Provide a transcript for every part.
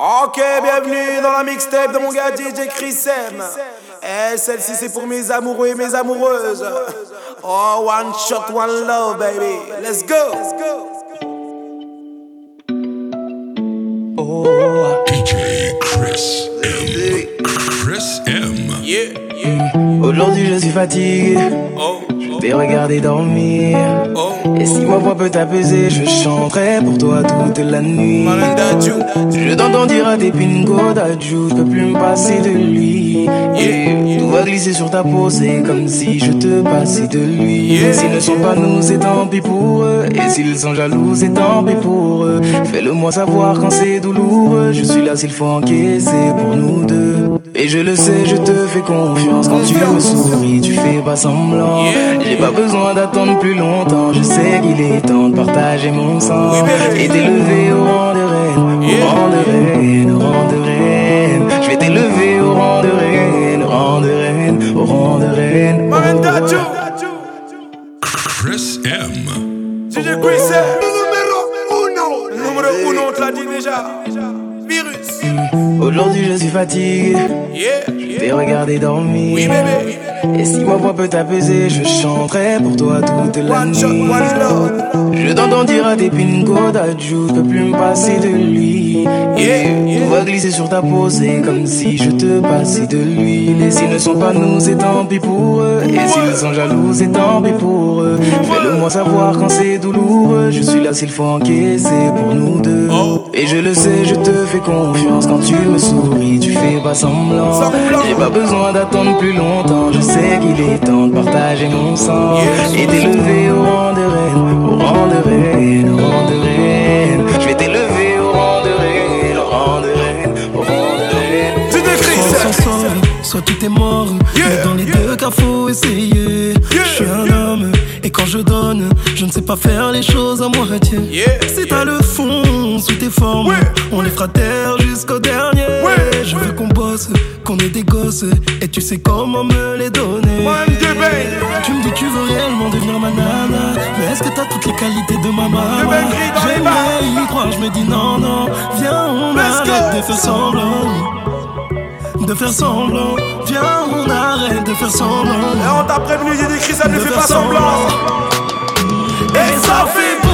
Ok, bienvenue dans la mixtape de mon gars DJ Chris M. Et eh, celle-ci c'est pour mes amoureux et mes amoureuses. Oh, one shot, one love, baby. Let's go. Oh, DJ Chris M. Chris M. Yeah, yeah. Aujourd'hui je suis fatigué. Oh. T'es regardé dormir. Et si ma voix peut t'apaiser, je chanterai pour toi toute la nuit. Je t'entends dire à tes pingos d'adjou, je peux plus me passer de lui. Tout va glisser sur ta peau, c'est comme si je te passais de lui. S'ils ne sont pas nous, c'est tant pis pour eux. Et s'ils sont jaloux, c'est tant pis pour eux. Fais-le moi savoir quand c'est douloureux. Je suis là s'il faut encaisser pour nous deux. Et je le sais, je te fais confiance quand tu me souris, tu fais pas semblant. J'ai pas besoin d'attendre plus longtemps. Je sais qu'il est temps de partager mon sang et d'élever au rang de reine, au rang de reine, au rang de reine. Je vais t'élever au rang de reine, au rang de reine, au rang de reine. Chris M. DJ Chris M. Numéro uno. Numéro uno, on te l'a dit déjà. Virus. Aujourd'hui je suis fatigué. Yeah. Je vais regarder dormir. Oui, bébé. Et si ma voix peut t'apaiser, je chanterai pour toi toute la nuit. Je t'entends dire à tes pingos d'adjou, je peux plus me passer de lui. Yeah. Tout va glisser sur ta peau, c'est comme si je te passais de l'huile. Et s'ils ne sont pas nous, c'est tant pis pour eux. Et s'ils sont jaloux, c'est tant pis pour eux. Fais-le moi savoir quand c'est douloureux. Je suis là s'il faut encaisser pour nous deux. Oh. Et je le sais, je te fais confiance quand tu me souris, tu fais pas semblant. J'ai pas besoin d'attendre plus longtemps sais qu'il est temps de partager mon sang et d'élever au rang de reine, au rang de reine, au rang de reine. Je vais t'élever au rang de reine, au rang de reine, au rang de reine. Tu décris soit tout est mort. Mais dans les deux cas, faut essayer. Je suis un homme, et quand je donne, je ne sais pas faire les choses à moitié. Si t'as le fond sous tes formes, on les fera taire jusqu'au dernier. Je veux qu'on bosse, qu'on ait des gosses, et tu sais comment me les donner. Tu me dis que tu veux réellement devenir ma nana, mais est-ce que t'as toutes les qualités de ma maman? J'aimerais y croire, je me dis non, non, viens, on arrête de faire semblant de faire semblant. Viens, on arrête de faire semblant. Et on t'a prévenu, il dit ça ne fait pas semblant. Et ça fait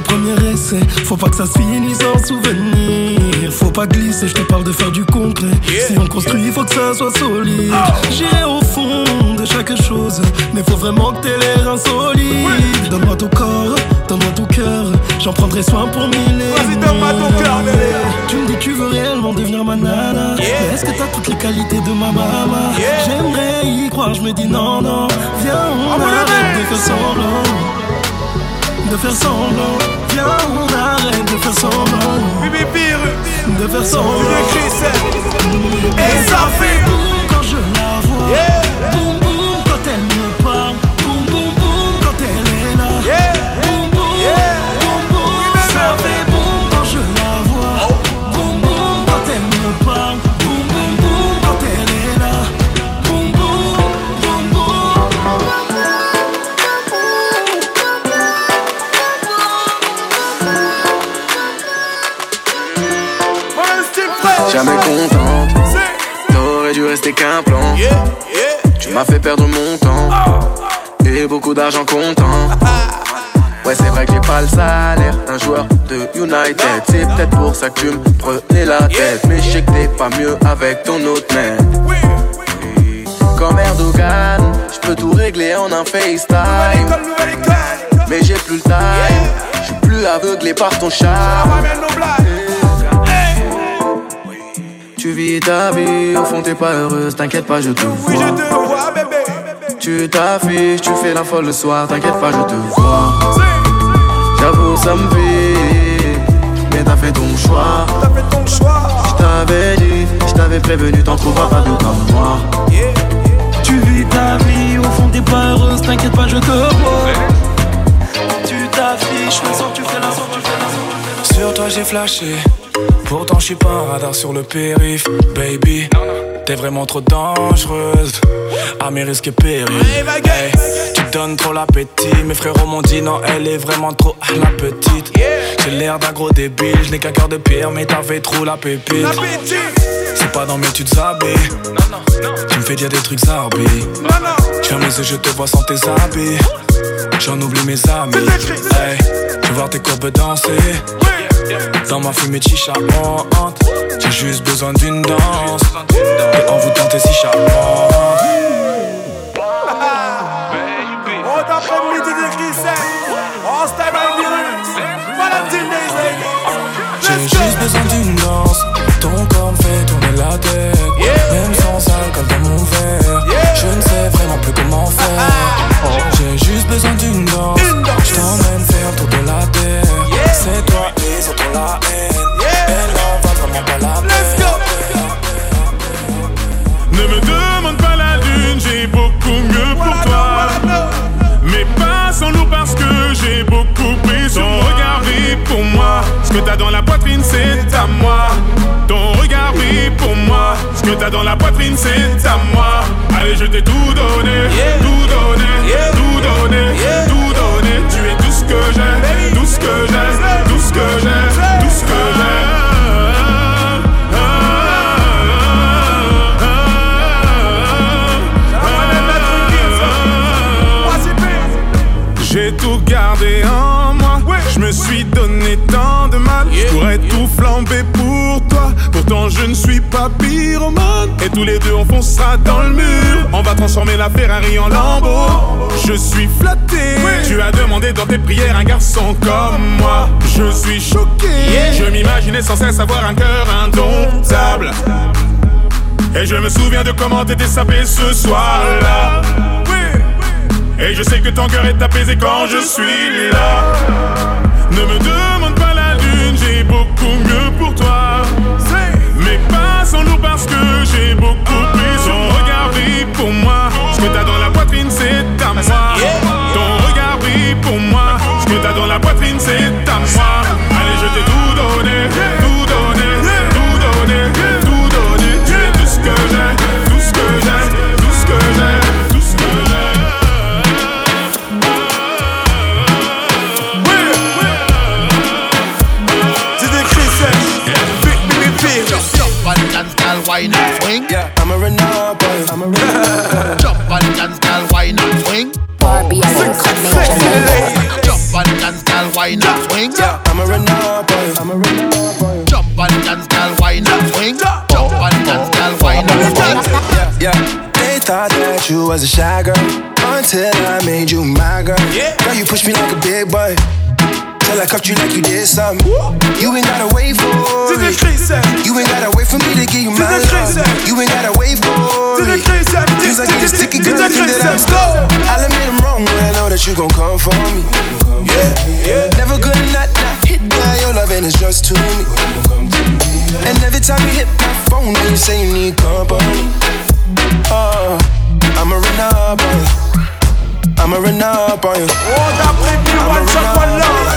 le premier essai. Faut pas que ça se finisse en souvenir. Faut pas glisser, je te parle de faire du concret. Si on construit, faut que ça soit solide. J'irai au fond de chaque chose, mais faut vraiment que t'aies l'air insolide. Donne-moi ton corps, donne-moi ton cœur. J'en prendrai soin pour mille Vas-y, donne-moi ton cœur, Tu me dis que tu veux réellement devenir ma nana. Est-ce que t'as toutes les qualités de ma maman J'aimerais y croire, je me dis non, non. Viens, on arrête de faire semblant de faire semblant. Viens, on arrête de faire semblant. Bibi De faire semblant. Et ça fait boum quand je la vois. Boum boum M'as fait perdre mon temps et beaucoup d'argent comptant. Ouais, c'est vrai que j'ai pas le salaire d'un joueur de United. C'est peut-être pour ça que tu me prenais la tête. Mais je sais que t'es pas mieux avec ton autre mec. Comme Erdogan, je peux tout régler en un FaceTime. Mais j'ai plus le time, je suis plus aveuglé par ton charme. Tu vis ta vie, au fond t'es pas heureuse, t'inquiète pas, je te vois. Oui, je te vois, bébé. Tu t'affiches, tu fais la folle le soir, t'inquiète pas, je te vois. J'avoue, ça me fait, mais t'as fait ton choix. T'as fait ton choix. Je t'avais dit, je t'avais prévenu, t'en trouveras pas d'autres comme moi. Tu vis ta vie, au fond t'es pas heureuse, t'inquiète pas, je te vois. Tu t'affiches, le sang, tu fais la sang, tu fais la sang. Sur toi j'ai flashé, pourtant je suis pas un radar sur le périph', baby. T'es vraiment trop dangereuse, à mes risques et périls. Hey, tu donnes trop l'appétit, mes frérots m'ont dit non, elle est vraiment trop la petite. J'ai l'air d'un gros débile, je n'ai qu'un cœur de pierre, mais t'avais trop la pépite. C'est pas dans mes tu habits. Tu me fais dire des trucs zarbi. Les yeux, je te vois sans tes habits. J'en oublie mes amis. Hey, je veux voir tes courbes danser. Dans ma fumée chicha honte J'ai juste besoin d'une danse Et en vous tentez si charmante juste besoin d'une danse. Ton corps me fait tourner la tête. Même sans alcool dans mon verre. Je ne sais vraiment plus comment faire. J'ai juste besoin d'une danse. Je t'emmène faire tour de la terre. C'est toi les autres la pour moi. Ce que t'as dans la poitrine, c'est à moi. Ton regard brille pour moi. Ce que t'as dans la poitrine, c'est à moi. Allez, je t'ai tout donné, tout donné, tout donné, tout donné. Tu es tout ce que j'ai, tout ce que j'ai, tout ce que j'ai, tout ce que J'ai Et tous les deux, on foncera dans le mur. On va transformer la Ferrari en Lambo. Je suis flatté. Tu as demandé dans tes prières un garçon comme moi. Je suis choqué. Je m'imaginais sans cesse avoir un cœur indomptable. Et je me souviens de comment t'étais sapé ce soir-là. Et je sais que ton cœur est apaisé quand je suis là. Ne me demande pas la lune, j'ai beaucoup mieux pour toi. Nous parce que j'ai beaucoup pris. Ton regard brille pour moi. Ce que t'as dans la poitrine, c'est à moi. Ton regard brille pour moi. Ce que t'as dans la poitrine, c'est à moi. Allez, je t'ai tout donné, you was a shy girl until I made you my girl. Girl, you push me like a big boy. Till I cuffed you like you did something. You ain't gotta wait for it. You ain't gotta wait for me to give you my love. You ain't gotta wait for it. Things like this sticky girl, think that I'm slow. I'll admit I'm wrong when I know that you gon' come for me. Yeah, yeah. Never gonna not, not hit by your loving is just too me. And every time you hit my phone, you say you need company. Uh, Oh, I'm a Renard boy. I'm a Renard boy. Oh, that me one shot, one love.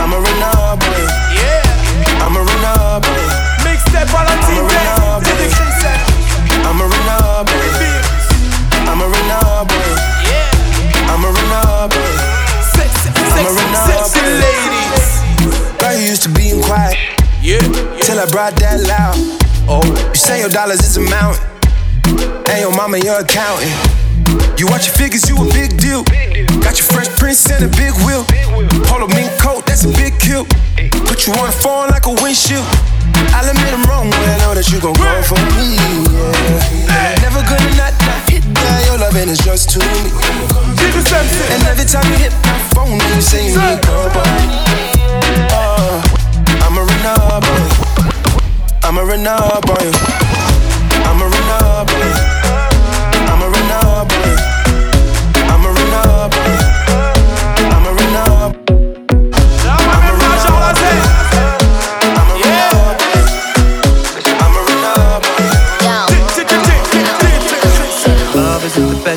I'm a Renard boy. Yeah. I'm a Renard boy. Mixtape Valentine Day. DJ Chris M. I'm a Renard boy. I'm a Renard boy. Yeah. I'm a Renard boy. Sexy, I'm a sexy, Renard sexy ladies. Girl, you used to being quiet Yeah. till I brought that loud. Oh. You say your dollars is a mountain, and your mama your accountant. You watch your figures, you a big deal. Got your fresh prince and a big wheel. Polo mink coat, that's a big kill. Put you on a phone like a windshield. I'll admit I'm wrong when I know that you gon' go for me. Yeah. Never gonna not, not hit that. Your loving is just too me. And every time you hit my phone, you say you need company. Uh, I'm a Renard boy. I'm a Renard boy. I'm a Renard boy.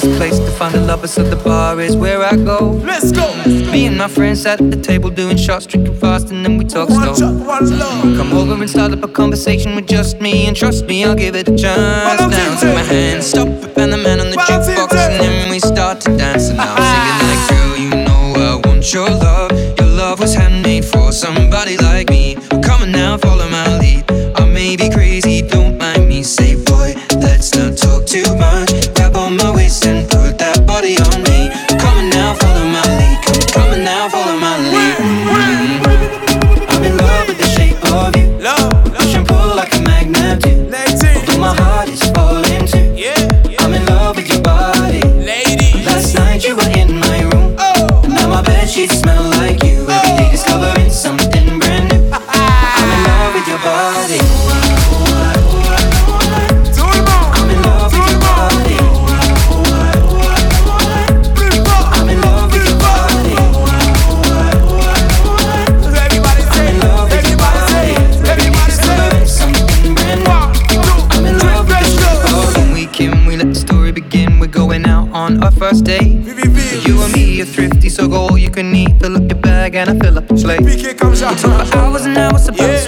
Find the lovers, so the bar is where I go. Let's go. Me and my friends at the table doing shots, drinking fast, and then we talk One slow. shot, one love. Come over and start up a conversation with just me, and trust me, I'll give it a chance. Follow Now take my hand, stop it, and the man on the jukebox, and then we start to dance. And I'm singing like, girl, you know I want your love. Comme For hours and hours about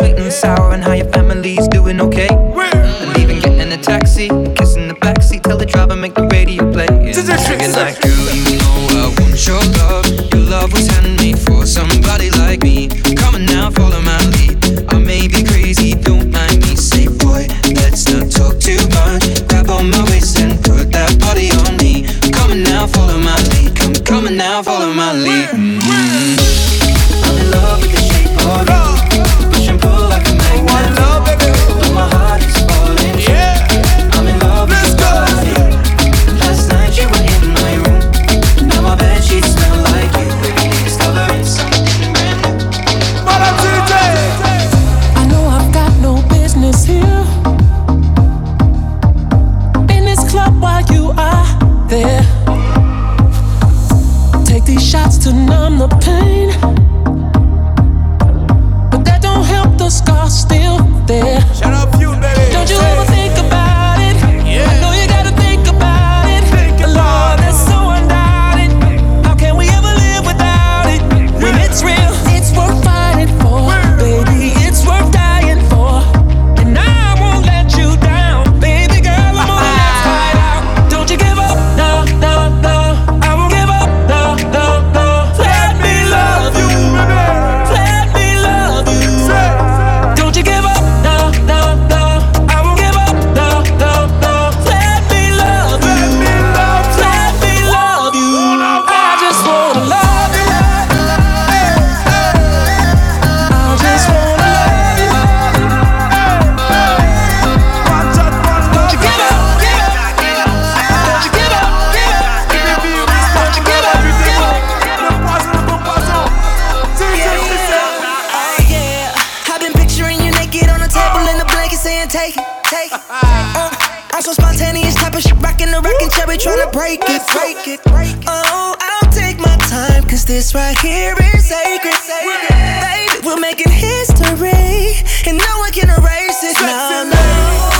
take it, take it. Uh, I'm so spontaneous, type of shit, rockin' the rockin' cherry, tryna break it, break it, break it. Oh, I'll take my time, cause this right here is sacred. Baby, we're making history, and no one can erase it. No, no.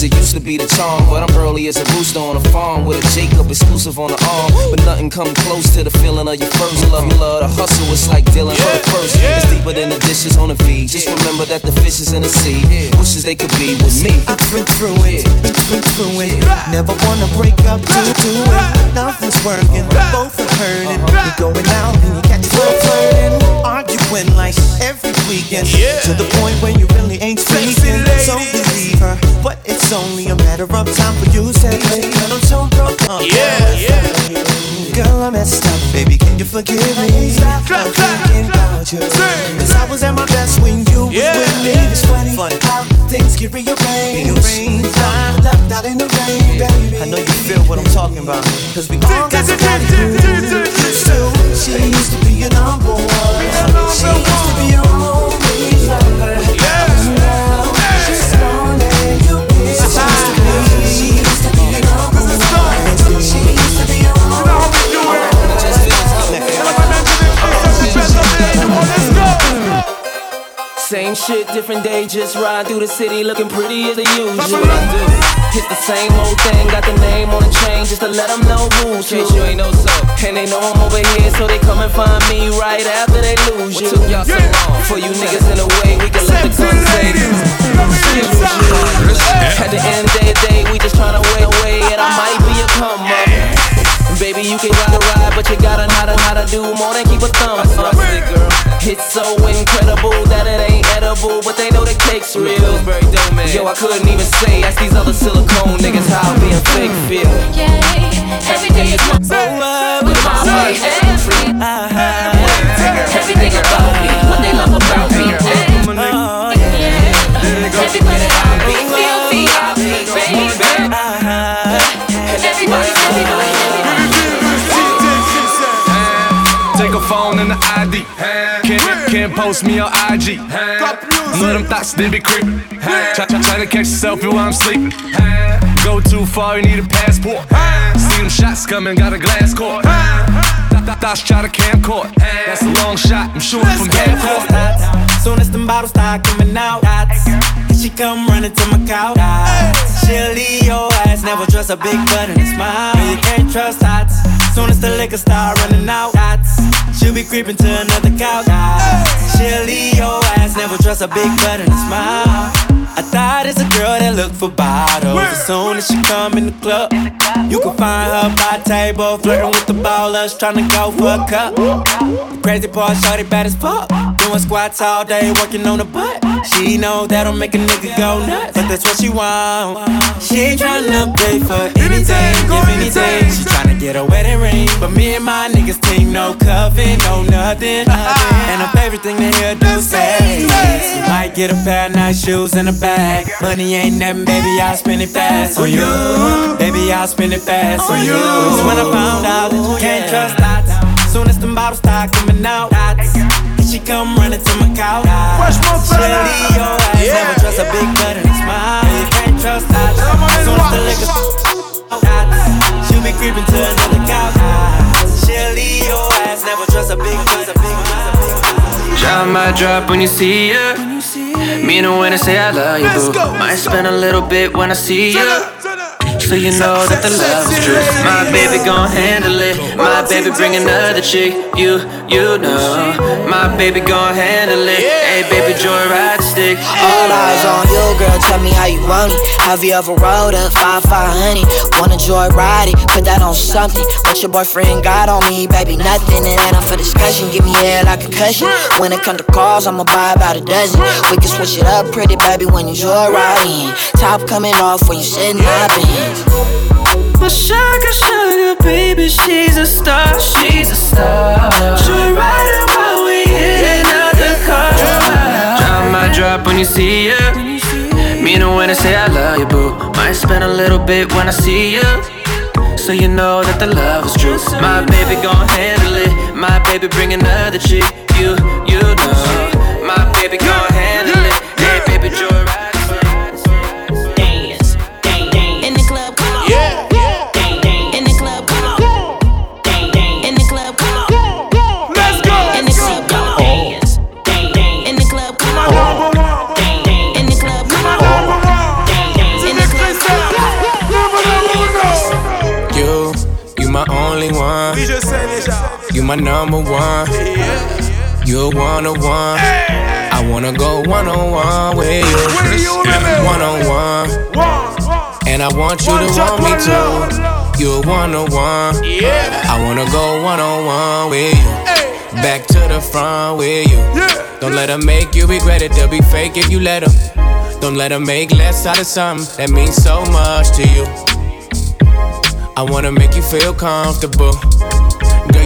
Cause it used to be the charm, but I'm early as a rooster on a farm with a Jacob exclusive on the arm. But nothing come close to the feeling of your first love. You love the hustle, it's like dealing with a first. It's deeper than the dishes on the feed. Just remember that the fish is in the sea. Wishes they could be with me. Been through it, been through it. Never wanna break up, do do it. Nothing's working, both are hurting. You're going out and you catch yourself flirting, arguing like every weekend. To the point where you really ain't speaking. So believe her, but it's only a matter of time for you to say, "Girl, I'm so broke up." Yeah, yeah. Girl, I messed up, baby. Can you forgive me? I'm thinking about you. Cause I was at my best when you was with me. It's funny, funny how things get rearranged. I'm Left out in the rain, baby. I know you feel what I'm talking about. Cause we all got just ride through the city looking pretty as the usual. Hit the same old thing, got the name on the chain just to let them know who's who. you ain't know so. And they know I'm over here, so they come and find me right after they lose you. What took y'all so long? For you niggas in the way, we can let the gun say At the end of the day, we just tryna wait away, and I might be a come up. Baby, you can ride a ride, but you gotta know how to, do more than keep a thumb up. It's so incredible that it ain't edible, but they know the cake's real. Yo, I couldn't even say, ask these other silicone niggas how being fake feel. Everything is my with my heart. Everything about me, what they love about me. Everybody love me, post me on IG. Know them thoughts, they be creeping. Try, try, try to catch a selfie while I'm sleeping. Go too far, you need a passport. See them shots coming, got a glass court. Th- th- Thoughts try to camcord. That's a long shot, I'm shooting from half court. Soon as them bottles start coming out, she come running to my couch. She'll leave your ass, never trust a big butt and a smile. You can't trust hots. Soon as the liquor start running out, she'll be creeping to another couch. She'll leave your ass, never trust a big butt and a smile. I thought it's a girl that look for bottles. As soon as she come in the club, you can find her by table, flirting with the ballers, trying to go for a cup. Crazy part, shorty bad as fuck. Doing squats all day, working on the butt. She know that'll make a nigga go nuts, but that's what she want. She ain't tryna pay for anything, give anything. She tryna get a wedding ring, but me and my niggas team no coven, no nothing. And her favorite thing to hear do say, you might get a pair of nice shoes and a bag. Money ain't nothing, baby, I'll spend it fast on you. Baby, I'll spend it fast on you. Cause when I found out that you can't trust dots, soon as them bottles start coming out, dots, and she come running to my couch. She'll leave your ass, never trust a big butt and a smile. You can't trust dots, soon as the liquor dots, she'll be creeping to another couch. She'll leave your ass, never trust a big butt, a big butt, a big. Drop my drop when you see ya. Meaning when I say I love you, boo. Might spend a little bit when I see ya. So you know that the love is true. My baby gon' handle it. My baby bring another chick. You, you know. My baby gon' handle it. Hey, baby, joy ride stick. All eyes on you, girl. Tell me how you want it. Have you ever rode a 5 honey? Wanna joy ride it? Put that on something. What your boyfriend got on me, baby? Nothing. It ain't up for discussion. Give me head like a cushion. When it come to cars, I'ma buy about a dozen. We can switch it up, pretty baby, when you joy riding. Top coming off when you sitting my Benz. My sugar, sugar baby, she's a star, she's a star. Joy riding while we in another car. Drop my drop when you see ya. Meaning when I say I love you, boo. Might spend a little bit when I see ya. So you know that the love is true. My baby gon' handle it. My baby bring another chick. You, you know. My number one. You're one on one. I wanna go one on one with you. One on one. And I want you to want me too. You're one on one. I wanna go one on one with you. Back to the front with you. Don't let them make you regret it. They'll be fake if you let them. Don't let them make less out of something that means so much to you. I wanna make you feel comfortable.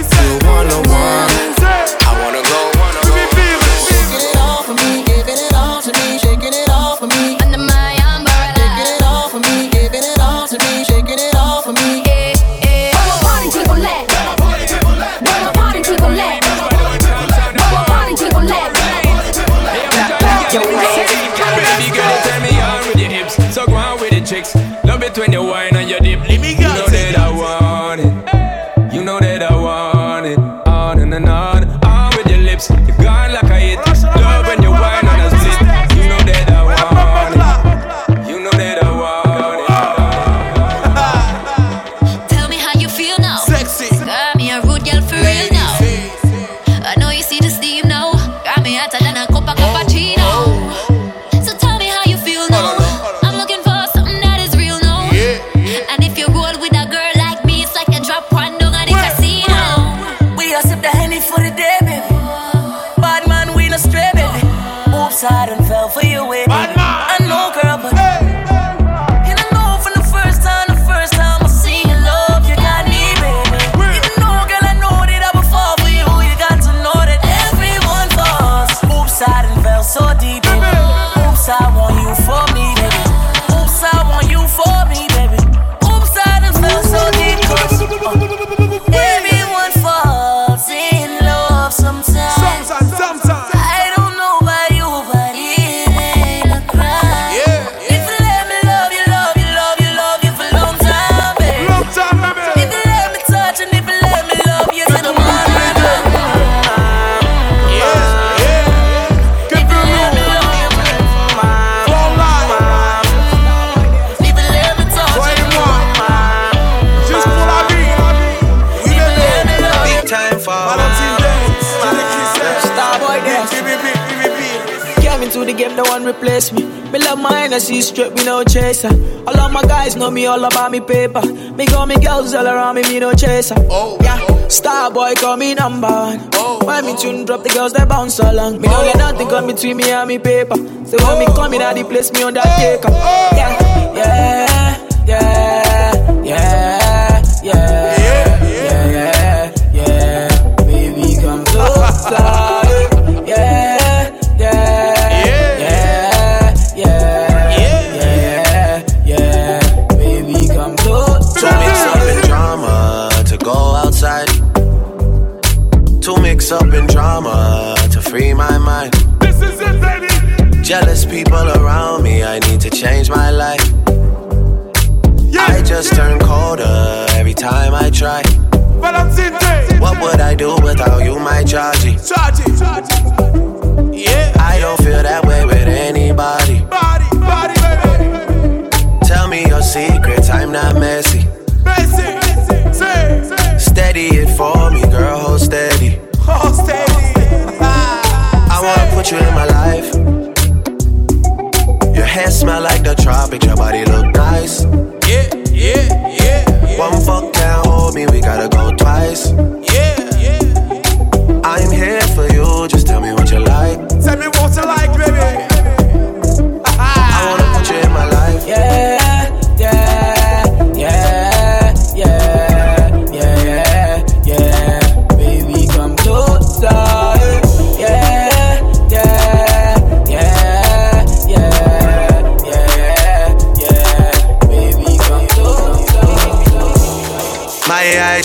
You one on one. I wanna so deep. Oops, I my straight, me no chaser. All of my guys know me all about me paper. Me got me girls all around me, me no chaser. Oh, oh. yeah. Star boy, call me number one. Oh, oh, when me tune drop, the girls they bounce along. Me don't oh, let nothing come between me and me paper. So when me come in, the place me undertaker. Yeah, yeah, yeah, I need to change my life. I just turn colder every time I try. Valentine What would I do without you, my? Charge. Yeah. I don't feel that way with anybody. Body, body, baby. Tell me your secrets, I'm not messy. Messy. Steady it for me, girl, hold steady. Oh, steady. I wanna put you in my life. Hair smell like the tropics, your body look nice. Yeah, yeah, yeah. One fuck can't hold me, we gotta go twice. Yeah, yeah. I'm here for you, just tell me what you like. Tell me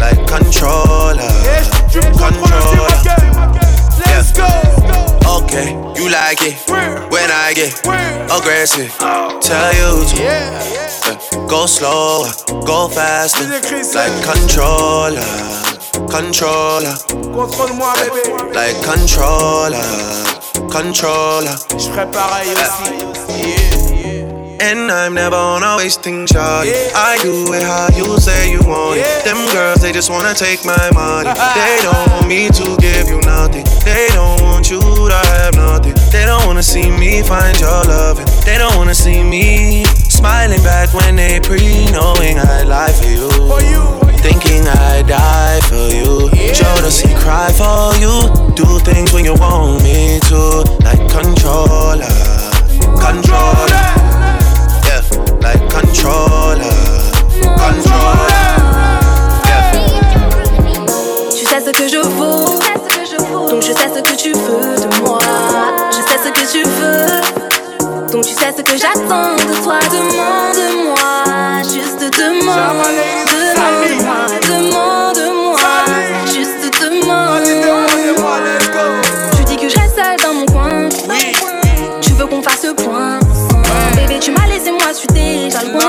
Like controller. Yeah, tu me contrôles aussi, ma gueule. Let's go. Okay, you like it when I get aggressive. Tell you to uh, go slower, go faster, like controller, controller. Like controller, controller. Je ferai pareil aussi. And I'm never on a wasting shot. I do it how you say you want it. Them girls, they just wanna take my money. They don't want me to give you nothing. They don't want you to have nothing. They don't wanna see me find your loving. They don't wanna see me smiling back when they pre knowing I lie for you. Thinking I die for you. Jodeci cry for you. Do things when you want me to. Like controller. Controller. Controller. Controller. Tu sais ce que je vaux, donc je sais ce que tu veux de moi. Je sais ce que tu veux, donc tu sais ce que j'attends de toi. Demande-moi, juste demande, suis déjà loin.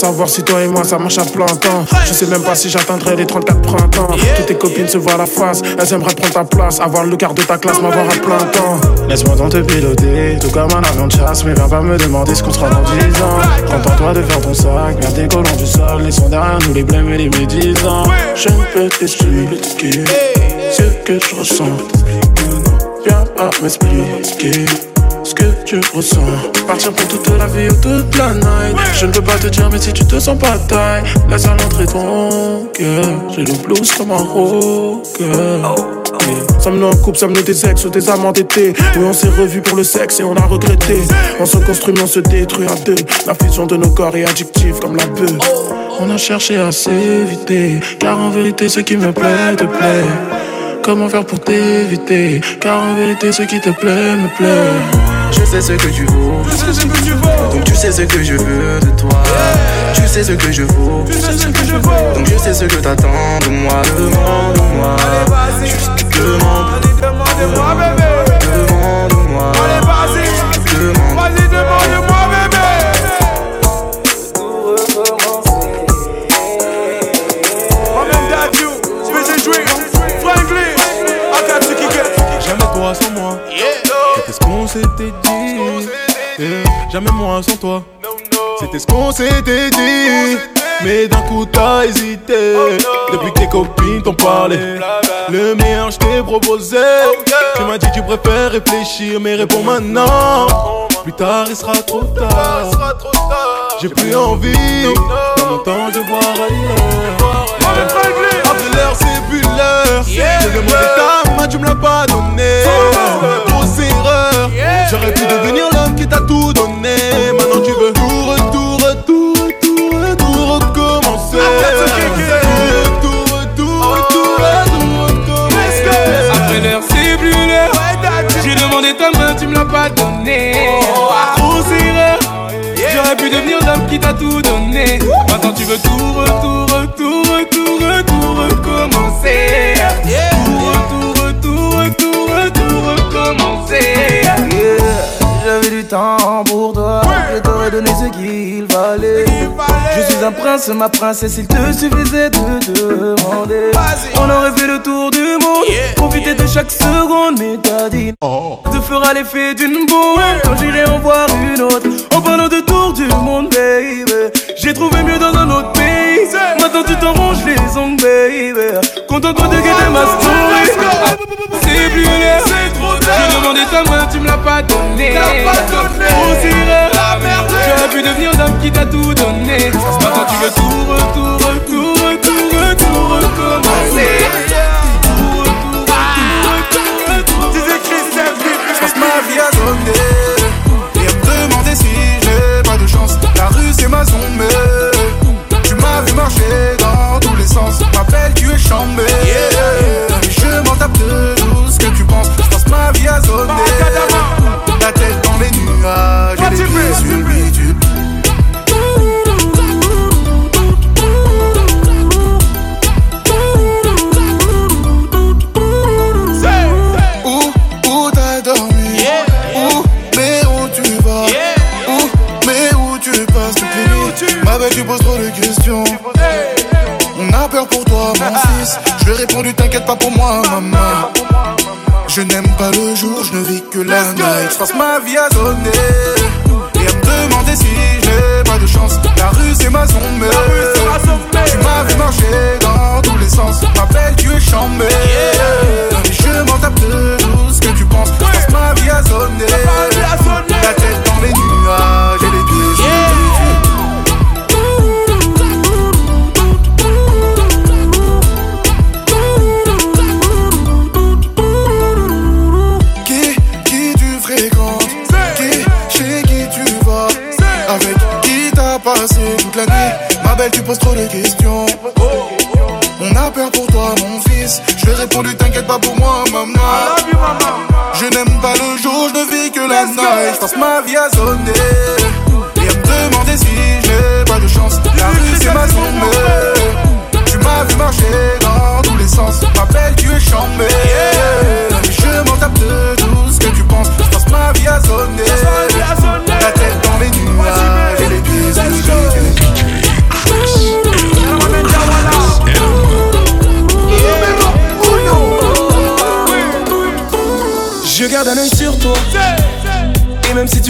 Savoir si toi et moi ça marche à plein temps. Je sais même pas si j'atteindrai les 34 printemps. Toutes tes copines se voient la face. Elles aimeraient prendre ta place Avoir le quart de ta classe, m'avoir à plein temps. Laisse-moi donc te piloter Tout comme un avion de chasse. Mais viens pas me demander ce qu'on sera dans 10 ans. Prends toi de faire ton sac Viens décollant du sol. Laissons derrière nous les blêmes et les médisants. Je ne peux t'expliquer Ce que je ressens. Viens pas m'expliquer ce que tu ressens. Partir pour toute la vie ou toute la night. Je ne peux pas te dire, mais si tu te sens pas taille, laisse à l'entrée ton cœur. J'ai le blues comme un rocker. Yeah. Sommes-nous en couple, sommes-nous des ex ou des amants d'été Oui, on s'est revus pour le sexe et on a regretté. On se construit, mais on se détruit à deux. La fusion de nos corps est addictive comme la bœuf. On a cherché à s'éviter, car en vérité, ce qui me plaît te plaît. Comment faire pour t'éviter Car en vérité ce qui te plaît me plaît Je sais ce que tu vaux. Donc tu sais ce que je veux de toi. Tu sais ce que je vaux. Donc je sais ce que t'attends de moi. Demande-moi. Juste demande. Demande-moi bébé s'était dit. Eh, Jamais moi sans toi. C'était ce qu'on s'était dit. Mais d'un coup t'as hésité. Depuis que tes copines t'ont parlé. Le meilleur je t'ai proposé. Tu m'as dit tu préfères réfléchir, mais réponds maintenant. Plus tard il sera trop tard. J'ai plus envie. Dans mon temps de voir ailleurs. Après l'heure, c'est plus l'heure. J'ai demandé ta main, tu me l'as pas donné. J'aurais pu devenir l'homme qui t'a tout donné. Maintenant, tu veux tout, retour, retour, retour, retour, recommencer. Tout, retour, retour, retour, recommencer. Après l'heure, c'est plus l'heure. J'ai demandé ta main, tu me l'as pas donné. Grosse erreur. J'aurais pu devenir l'homme qui t'a tout donné. Maintenant tu veux tout, retour, retour, retour, Pour toi, je t'aurais donné ce qu'il fallait. Je suis un prince, ma princesse, il te suffisait de demander. On aurait fait le tour du monde, profiter de chaque seconde, mais t'as dit te fera l'effet d'une bombe. Quand j'irai en voir une autre, en parlant de tour du monde, baby. J'ai trouvé mieux dans un autre pays. Maintenant tu t'arranges les ongles, baby. Content tu quittes ma story de ta main, tu me l'as pas donné. T'as pas donné. On s'est J'aurais pu devenir l'homme qui t'a tout donné. Ah. Ce matin, tu veux tout, retour, retour.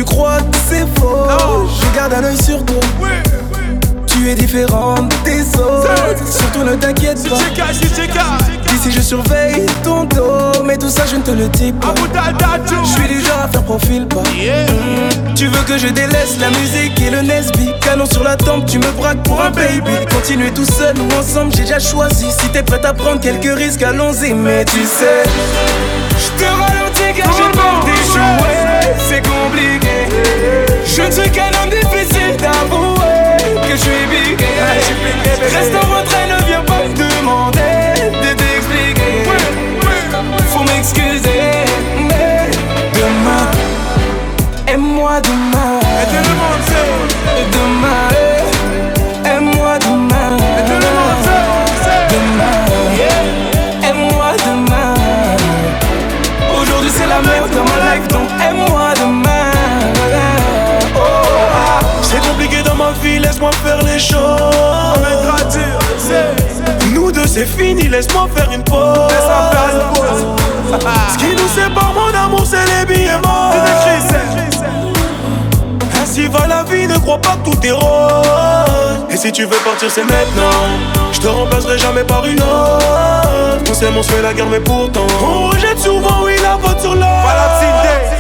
Tu crois que c'est faux, je garde un œil sur toi. Tu es différente des autres. Surtout ne t'inquiète pas. Ici je surveille ton dos, mais tout ça je ne te le dis pas. Je suis du genre à faire profil pas. Mm. Tu veux que je délaisse la musique et le Nesby? Canon sur la tempe, tu me braques pour un baby. Continuer tout seul ou ensemble, j'ai déjà choisi. Si t'es prête à prendre quelques risques, allons-y. Mais tu sais, Je ne suis qu'un homme difficile d'avouer que je suis bigué. Reste en c'est fini, laisse-moi faire une pause. Ce qui nous sépare, mon amour, c'est les billets morts. Ainsi va la vie, ne crois pas que tout est rose. Et si tu veux partir, c'est maintenant. Je te remplacerai jamais par une autre. On s'aime, on se fait la guerre, mais pourtant. On rejette souvent, oui, la faute sur l'autre.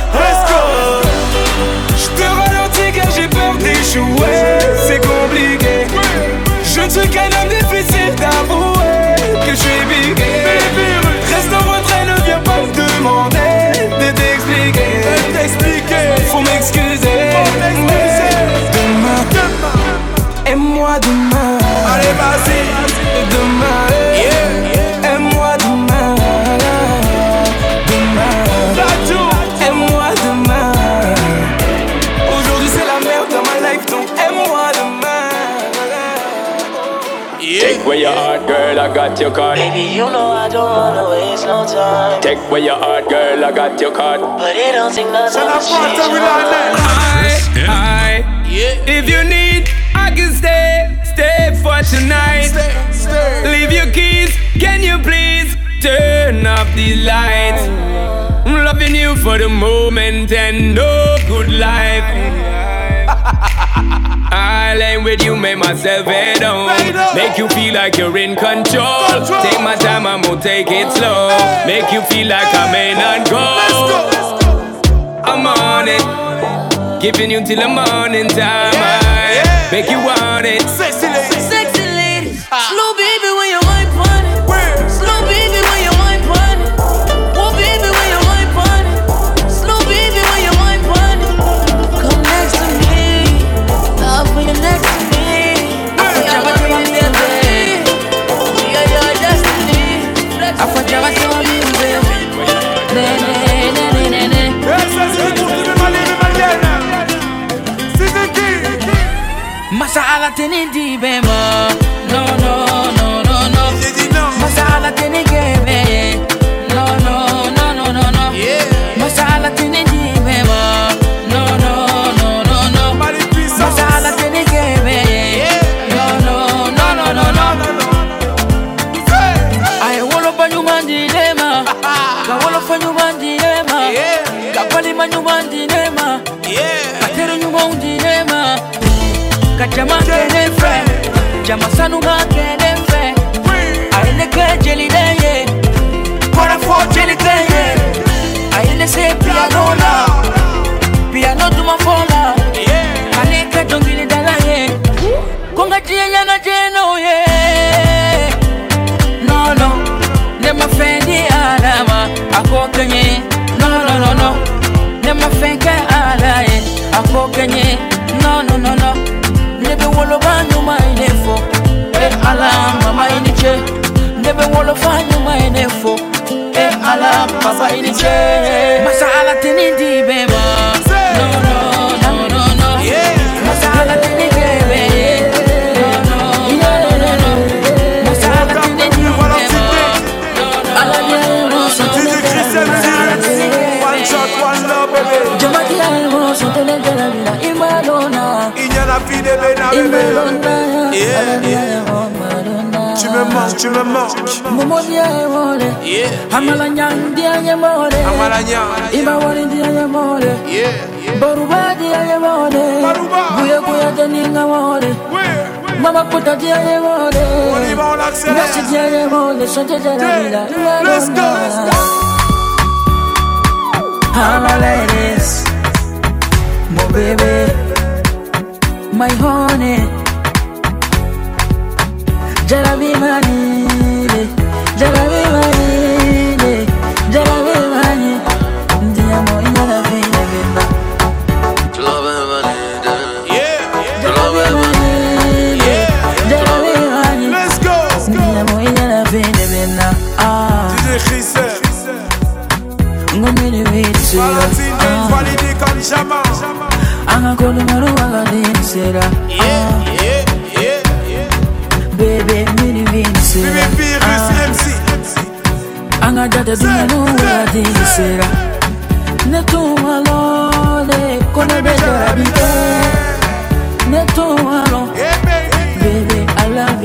Got your card. Baby, you know I don't wanna waste no time. Take away your heart, girl, I got your card. But it don't take nothing to change your I, I, if you need, I can stay, stay for tonight. Leave your keys, can you please turn off the lights? I'm loving you for the moment and no good life. I lay with you, make myself head on. Make you feel like you're in control. Take my time, I'm gonna take it slow. Make you feel like I'm in and go. I'm on it. Giving you till the morning time. I make you want it. Masala tenin dibema kajama kene fe jama sanu ga kene fe. Aile ke jeli deye kora fo jeli deye. Aile se piano ala tini di be ma ala di almoso One shot, one love, baby. Jama di almoso tene de la vida imadona Inyana fide bena, imadona Yeah, yeah. Tu me manques, tu me manques. Momo dia mole Amala nyang dia ye mole Amala nyang. Iba wali dia ye mole Baruba dia ye mole Buya buya deninga mole Mama puta dia ye mole Nasi dia ye mole Inyana vile vina Ah. DJ Chris M. Ngomini vitsi Valentine validé comme Jama. Angakolo maru agadinzira Yeah, yeah, yeah, vinsira Bébé Virus ah. MC. Angajata dunyanu agadinzira Netumalole kone bejara bite Netumalo Baby I love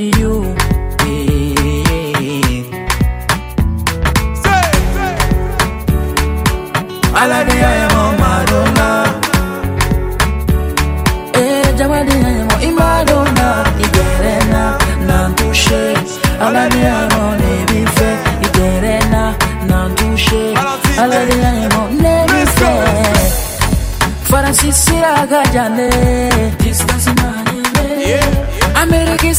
you Malady, I Madonna. Eh, Jamadi, I Madonna. Igerena, Nantushe. Malady, I am on Nebife. Igerena, Nantushe. Malady, I am on Nebife. Faransisira gajane. Distance in my America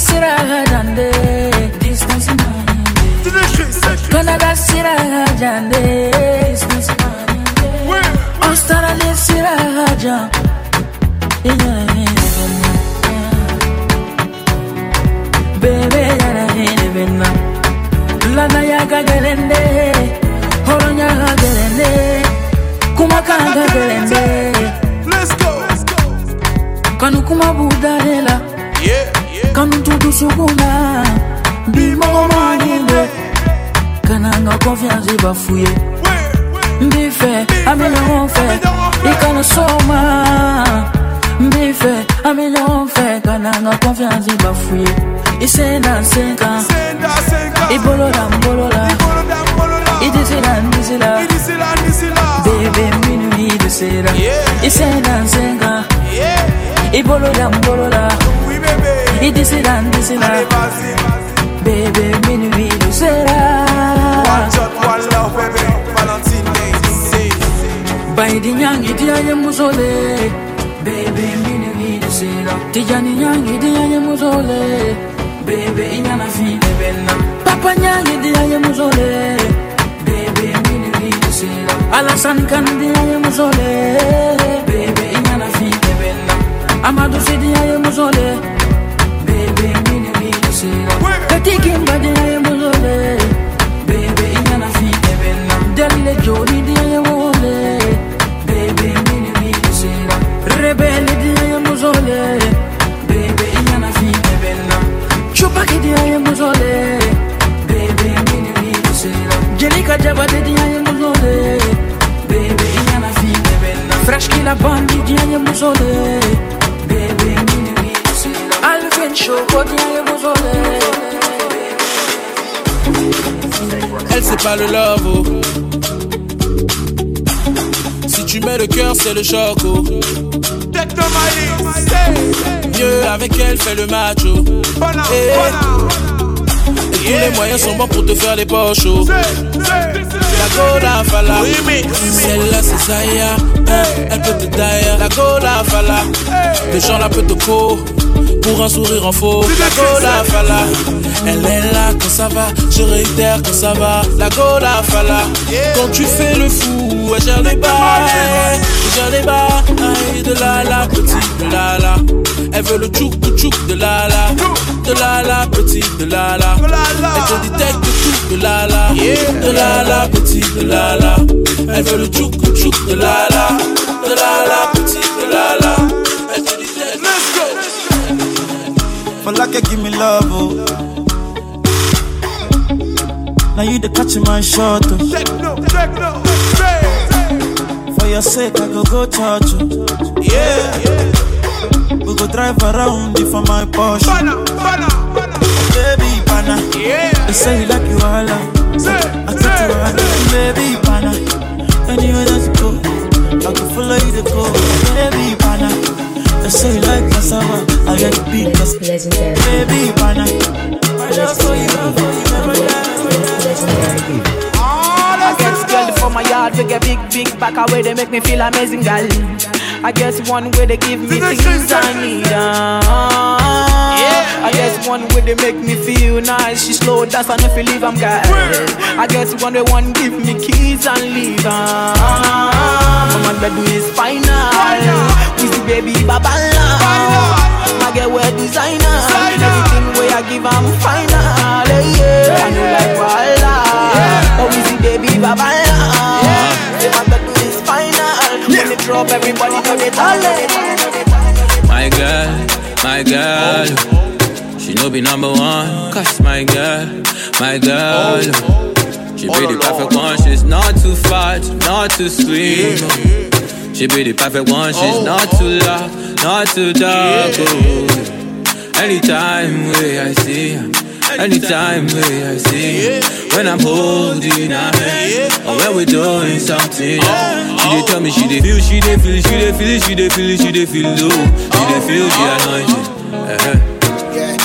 Canada sira gajane. Distance Australia Siraga Jane Bebe yana hene benna. Lana yaga gelende Horonya gelende Kumakanga gelende. Let's go. Kanu kuma budarela Yeah, yeah. Kanu tutu sukuna. Bimo maninde Kananga confiance bafuye mbife amilonfe ikanosoma mbife amilonfe kananga confiance bafuye. Isenda nsenka ibolola mbolola. Idisila ndisila bebe minui idisira isenda nsenka ibolola mbolola. Idisila ndisila bebe minui idisira One shot, one love, baby. Baby nyangi diye muzole Baby mini vidi sera Tijani nyangi diye muzole Baby inyana fide bella. Papa nyangi diye muzole Baby mini vidi sera Alasan kan diye muzole Baby inyana fide bella. Amadou si diye muzole c'est le choc oh. Mieux avec elle fait le macho. Et, tous les moyens sont bons pour te faire les poches oh. La gola fala. Celle-là c'est Zaya. Elle peut te tailler. La gola fala. Les gens la peuvent te co pour un sourire en faux. La gola fala, elle est là quand ça va, je réitère quand ça va. La gola fala, quand tu fais le fou, elle gère les bas, elle gère les bas, de la la petite de la la. Elle veut le tchouk tchouk de la la, de la la petite de la la. Elle te dit tech de tout de la la, de la la petite de la la. Elle veut le tchouk tchouk de la la, de la la petite de la la. Elle te dit tech, let's go. For like give me love, oh. Now you the catch my shot, oh. For your sake, I go go church, oh. Yeah, We go drive around you for my Porsche. Baby, pana. They say you like you all, I take you all, baby, pana. Anywhere that you go, I can follow you to go, baby, pana. They say you like cassava, I get the beat, cause baby, pana. I just saw you, I saw you, never die. I from my yard, we get big, big back away, they make me feel amazing, girl. I guess one way they give me things I need. Uh, I guess one way they make me feel nice. She slow dance and if you leave, I'm girl. I guess one way one give me keys and leave. Uh, Mama do is final. Easy baby, babala. My girl wear designer. Everything way I give, I'm final. Yeah, I know like Walla. Oh, easy baby, babala. Drop, everybody. My girl, my girl. She know be number one. Cause my girl, my girl. She be the perfect one. She's not too fat, not too sweet. She be the perfect one. She's not too loud, not too dark. Anytime way I see her. Anytime I see her. When I'm holding her hand Or when we're doing something She dey tell me she dey feel, she dey feel, she dey feel, she dey feel, she dey feel low She dey feel the anointing uh-huh.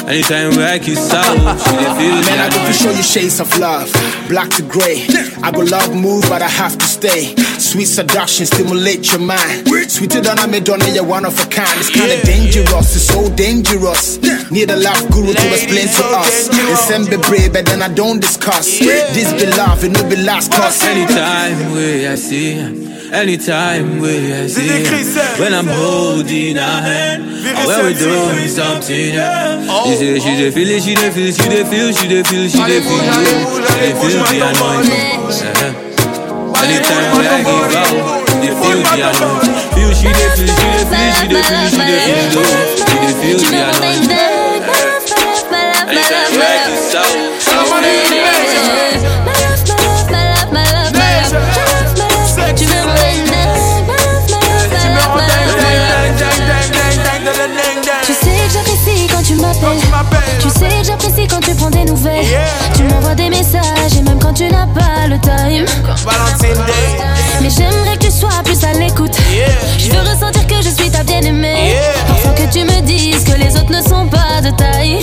Anytime where I kiss her, she dey feel the Man, I go to show you shades of love, black to gray. I go love move, but I have to stay. Sweet seduction, stimulate your mind. Sweeter than a Madonna, you're one of a kind. It's kinda dangerous, it's so dangerous. Need a love guru to explain to us. And send be brave, but then I don't discuss. This be love, it no be last cause. Anytime way I see her Anytime way I see her When I'm holding her hand Or when we're doing something She say she dey feel it, she dey feel, she dey feel, she dey feel, she dey feel She dey feel the anointing uh-huh. Anytime way I give out She dey feel the anointing Feel she dey feel, she dey feel, she dey feel, she dey feel low She dey feel the anointing Anytime way I kiss out She dey feel Tu sais que j'apprécie quand tu m'appelles. Tu sais que j'apprécie quand tu prends des nouvelles. Tu m'envoies des messages quand tu n'as pas le time. Mais j'aimerais que tu sois plus à l'écoute. Je veux ressentir que je suis ta bien-aimée. Parfois que tu me dises que les autres ne sont pas de taille.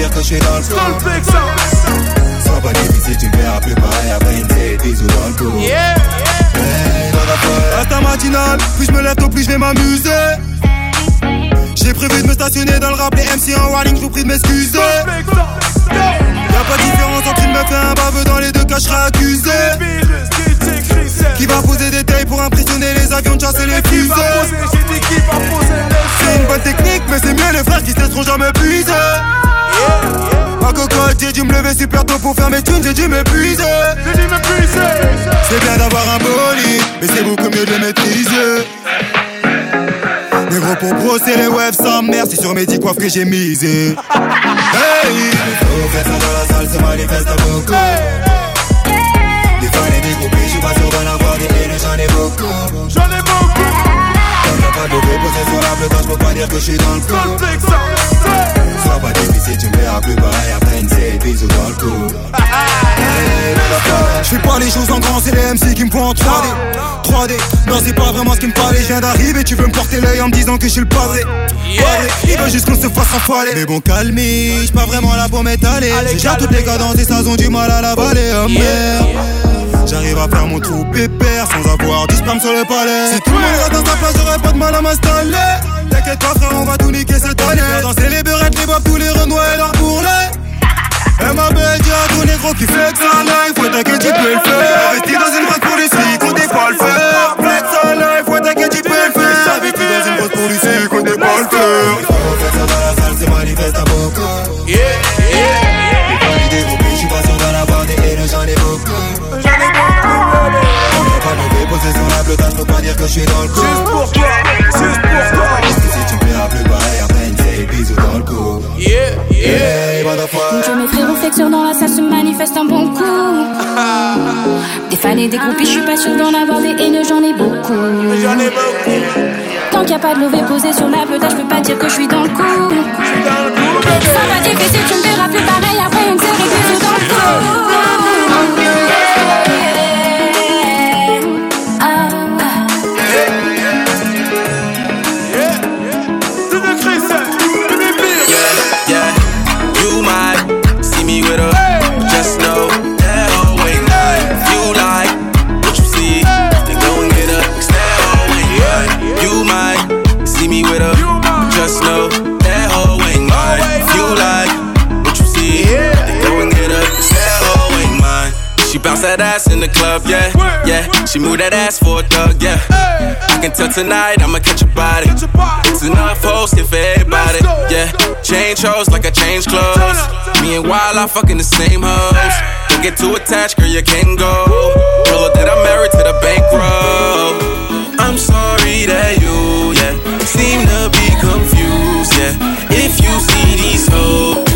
Dire que je suis dans le. Sois pas difficile, tu me verras plus pareil après une tête, bisous dans le cou. Hey, dans la folle. Instant matinal, plus je me lève tôt, plus je vais m'amuser. J'ai prévu de me stationner dans le rap, les MC en warning, je vous prie de m'excuser. Y'a pas de différence entre une meuf et un baveux, dans les deux cas je serai accusé. Qui va poser des tailles pour impressionner les avions de chasse et les fusées C'est une bonne technique, mais c'est mieux les frères qui se laisseront seront jamais épuisés. Ma cocotte, j'ai dû me lever super tôt pour faire mes tunes, j'ai dû m'épuiser. J'ai dû m'épuiser. C'est bien d'avoir un bolide, mais c'est beaucoup mieux de le maîtriser. Négro pour brosser les webs sans merde, c'est sur mes 10 coiffes que j'ai misé. Hey! Faut faire ça dans la salle, se manifeste à beaucoup. Des fans et des groupés, je suis pas sûr d'en avoir des j'en ai beaucoup. J'en ai beaucoup. Quand y'a pas de reposer sur la je peux pas dire que je suis dans le coup. Sois pas difficile, tu me verras plus pareil après une série bisous dans le cou. Je fais pas les choses en grand, c'est les MC qui me font en 3D 3D, non c'est pas vraiment ce qui me fallait. Je viens d'arriver, tu veux me porter l'œil en me disant que je suis le padré Il veut juste qu'on se fasse rafaler Mais bon calme, j'suis pas vraiment là pour m'étaler. J'ai déjà toutes les cadences et ça ont du mal à l'avaler. Oh merde J'arrive à faire mon trou pépère sans avoir du spam sur le palais. Si tout le monde reste dans sa place, j'aurais pas de mal à m'installer. T'inquiète pas frère, on va tout niquer cette année. Danser les beurrettes, les bobs, tous les renois et leurs bourrelets. Et ma belle dit à tous négros qui flex sa life Faut t'inquiète, tu peux le faire. Investi dans une grosse police, comptez pas le faire Flex sa life, faut t'inquiète, tu peux le faire. Investi dans une grosse police, comptez pas le faire j'suis dans le coup. Juste pour toi, juste pour toi. Si tu me verras plus pareil, après une série de bisous dans le cou Yeah, yeah. Motherfucker. Dieu mes frérots flexion dans la salle se manifeste un bon coup. Des fans et des groupies, je suis pas sûr d'en avoir des haineux, j'en ai beaucoup. J'en ai beaucoup. Tant qu'il y a pas de levé posé sur la pelote, je peux pas dire que je suis dans le coup. Ça va difficile, tu me verras plus pareil après une série de bisous dans le cou bounce that ass in the club, yeah, yeah. She move that ass for a thug, yeah. I can tell tonight I'ma catch a body. It's enough hosting for everybody, yeah. Change hoes like I change clothes. Me and Wild I fucking the same hoes. Don't get too attached, girl, you can go. Girl, that I'm married to the bankroll. I'm sorry that you, yeah, seem to be confused, yeah. If you see these hoes.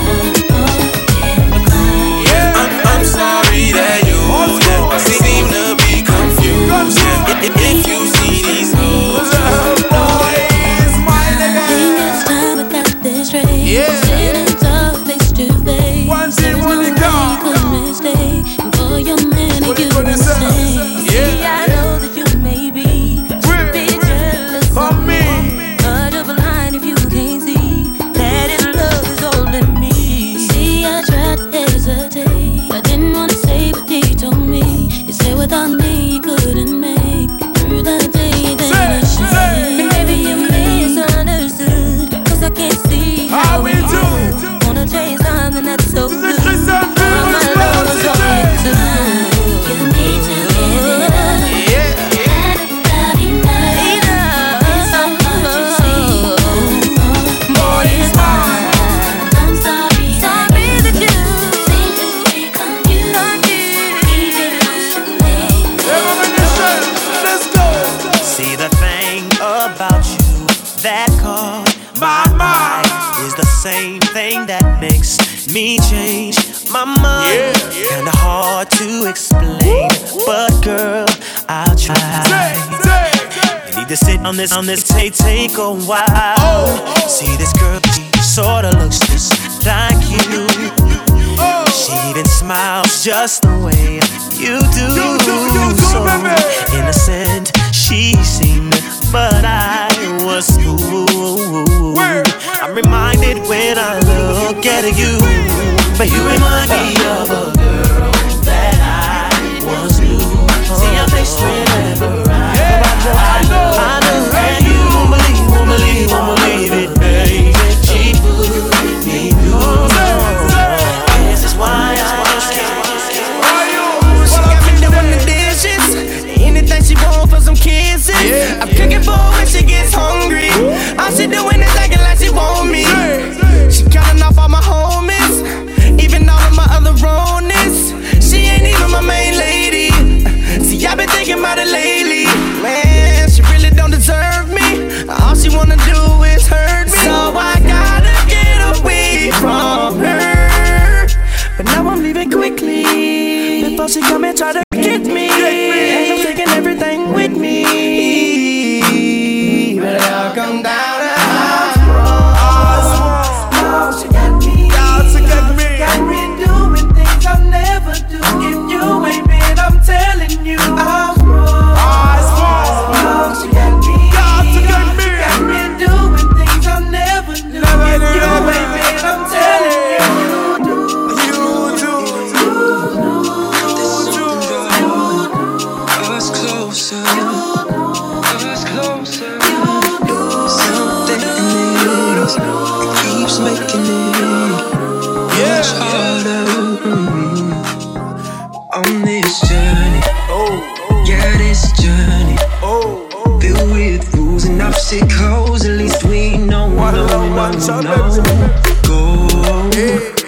Go, I